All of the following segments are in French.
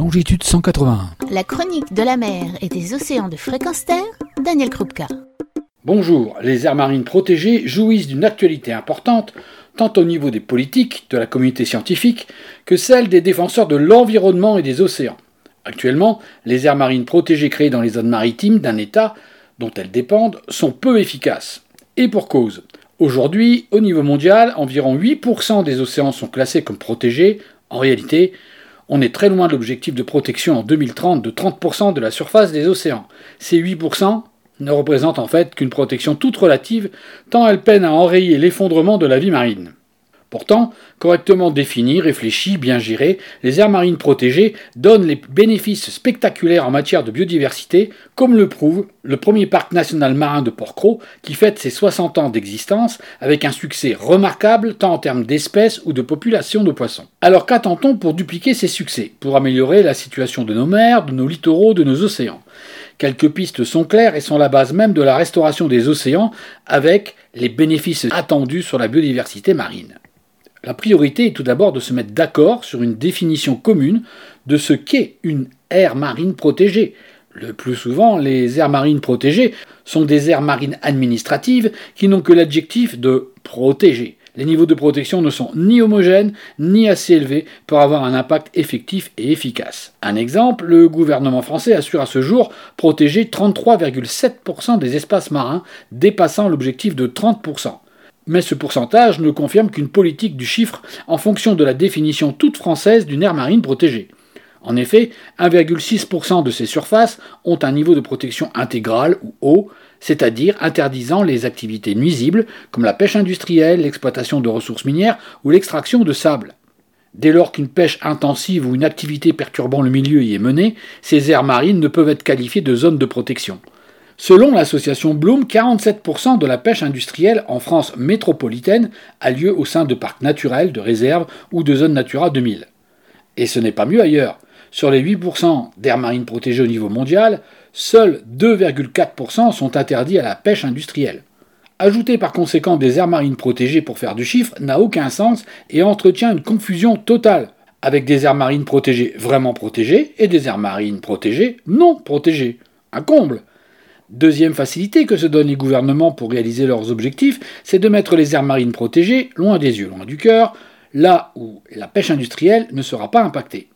longitude 181. La chronique de la mer et des océans de fréquence terre, Daniel Krupka. Bonjour, les aires marines protégées jouissent d'une actualité importante, tant au niveau des politiques, de la communauté scientifique, que celle des défenseurs de l'environnement et des océans. Actuellement, les aires marines protégées créées dans les zones maritimes d'un État dont elles dépendent sont peu efficaces. Et pour cause. Aujourd'hui, au niveau mondial, environ 8% des océans sont classés comme protégés. En réalité, on est très loin de l'objectif de protection en 2030 de 30% de la surface des océans. Ces 8% ne représentent en fait qu'une protection toute relative, tant elles peinent à enrayer l'effondrement de la vie marine. Pourtant, correctement définies, réfléchies, bien gérées, les aires marines protégées donnent les bénéfices spectaculaires en matière de biodiversité, comme le prouve le premier parc national marin de Port-Cros, qui fête ses 60 ans d'existence avec un succès remarquable tant en termes d'espèces ou de population de poissons. Alors qu'attend-on pour dupliquer ces succès, pour améliorer la situation de nos mers, de nos littoraux, de nos océans? Quelques pistes sont claires et sont la base même de la restauration des océans avec les bénéfices attendus sur la biodiversité marine. La priorité est tout d'abord de se mettre d'accord sur une définition commune de ce qu'est une aire marine protégée. Le plus souvent, les aires marines protégées sont des aires marines administratives qui n'ont que l'adjectif de protéger. Les niveaux de protection ne sont ni homogènes ni assez élevés pour avoir un impact effectif et efficace. Un exemple, le gouvernement français assure à ce jour protéger 33,7% des espaces marins, dépassant l'objectif de 30% mais ce pourcentage ne confirme qu'une politique du chiffre en fonction de la définition toute française d'une aire marine protégée. En effet, 1,6% de ces surfaces ont un niveau de protection intégrale ou haut, c'est-à-dire interdisant les activités nuisibles comme la pêche industrielle, l'exploitation de ressources minières ou l'extraction de sable. Dès lors qu'une pêche intensive ou une activité perturbant le milieu y est menée, ces aires marines ne peuvent être qualifiées de zones de protection. Selon l'association Bloom, 47% de la pêche industrielle en France métropolitaine a lieu au sein de parcs naturels, de réserves ou de zones Natura 2000. Et ce n'est pas mieux ailleurs. Sur les 8% d'aires marines protégées au niveau mondial, seuls 2,4% sont interdits à la pêche industrielle. Ajouter par conséquent des aires marines protégées pour faire du chiffre n'a aucun sens et entretient une confusion totale, avec des aires marines protégées vraiment protégées et des aires marines protégées non protégées. Un comble Deuxième facilité que se donnent les gouvernements pour réaliser leurs objectifs, c'est de mettre les aires marines protégées loin des yeux, loin du cœur, là où la pêche industrielle ne sera pas impactée.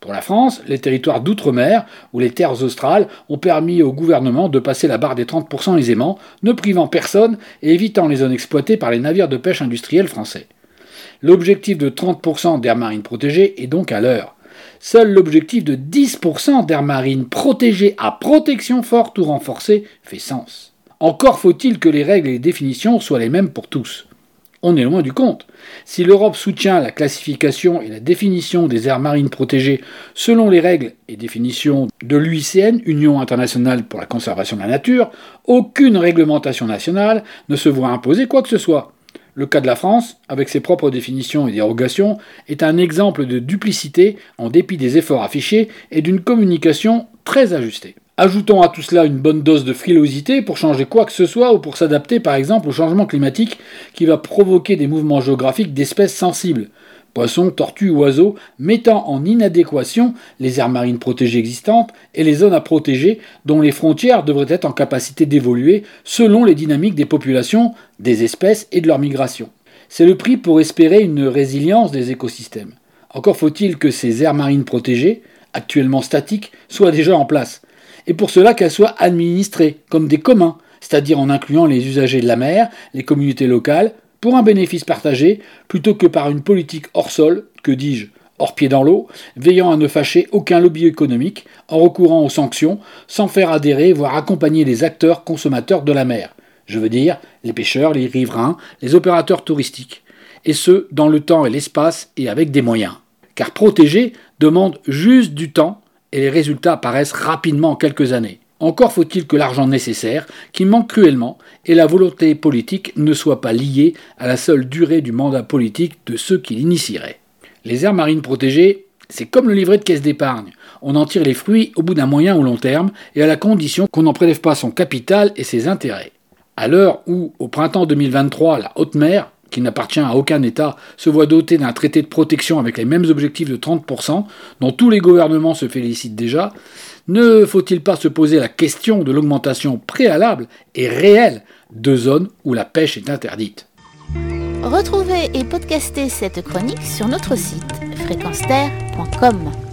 Pour la France, les territoires d'outre-mer ou les terres australes ont permis au gouvernement de passer la barre des 30% aisément, ne privant personne et évitant les zones exploitées par les navires de pêche industriels français. L'objectif de 30% d'aires marines protégées est donc à l'heure. Seul l'objectif de 10% d'air marine protégée à protection forte ou renforcée fait sens. Encore faut-il que les règles et définitions soient les mêmes pour tous. On est loin du compte. Si l'Europe soutient la classification et la définition des aires marines protégées selon les règles et définitions de l'UICN, Union internationale pour la conservation de la nature, aucune réglementation nationale ne se voit imposer quoi que ce soit. Le cas de la France, avec ses propres définitions et dérogations, est un exemple de duplicité en dépit des efforts affichés et d'une communication très ajustée. Ajoutons à tout cela une bonne dose de frilosité pour changer quoi que ce soit ou pour s'adapter par exemple au changement climatique qui va provoquer des mouvements géographiques d'espèces sensibles, poissons, tortues, oiseaux, mettant en inadéquation les aires marines protégées existantes et les zones à protéger dont les frontières devraient être en capacité d'évoluer selon les dynamiques des populations, des espèces et de leur migration. C'est le prix pour espérer une résilience des écosystèmes. Encore faut-il que ces aires marines protégées, actuellement statiques, soient déjà en place, et pour cela qu'elles soient administrées comme des communs, c'est-à-dire en incluant les usagers de la mer, les communautés locales, pour un bénéfice partagé, plutôt que par une politique hors sol, que dis-je, hors pied dans l'eau, veillant à ne fâcher aucun lobby économique, en recourant aux sanctions, sans faire adhérer, voire accompagner les acteurs consommateurs de la mer. Je veux dire les pêcheurs, les riverains, les opérateurs touristiques. Et ce, dans le temps et l'espace et avec des moyens. Car protéger demande juste du temps et les résultats apparaissent rapidement en quelques années. Encore faut-il que l'argent nécessaire, qui manque cruellement, et la volonté politique ne soient pas liés à la seule durée du mandat politique de ceux qui l'initieraient. Les aires marines protégées, c'est comme le livret de caisse d'épargne. On en tire les fruits au bout d'un moyen ou long terme, et à la condition qu'on n'en prélève pas son capital et ses intérêts. À l'heure où, au printemps 2023, la haute mer, qui n'appartient à aucun État, se voit doté d'un traité de protection avec les mêmes objectifs de 30%, dont tous les gouvernements se félicitent déjà, ne faut-il pas se poser la question de l'augmentation préalable et réelle de zones où la pêche est interdite? Retrouvez et podcastez cette chronique sur notre site fréquenceterre.com.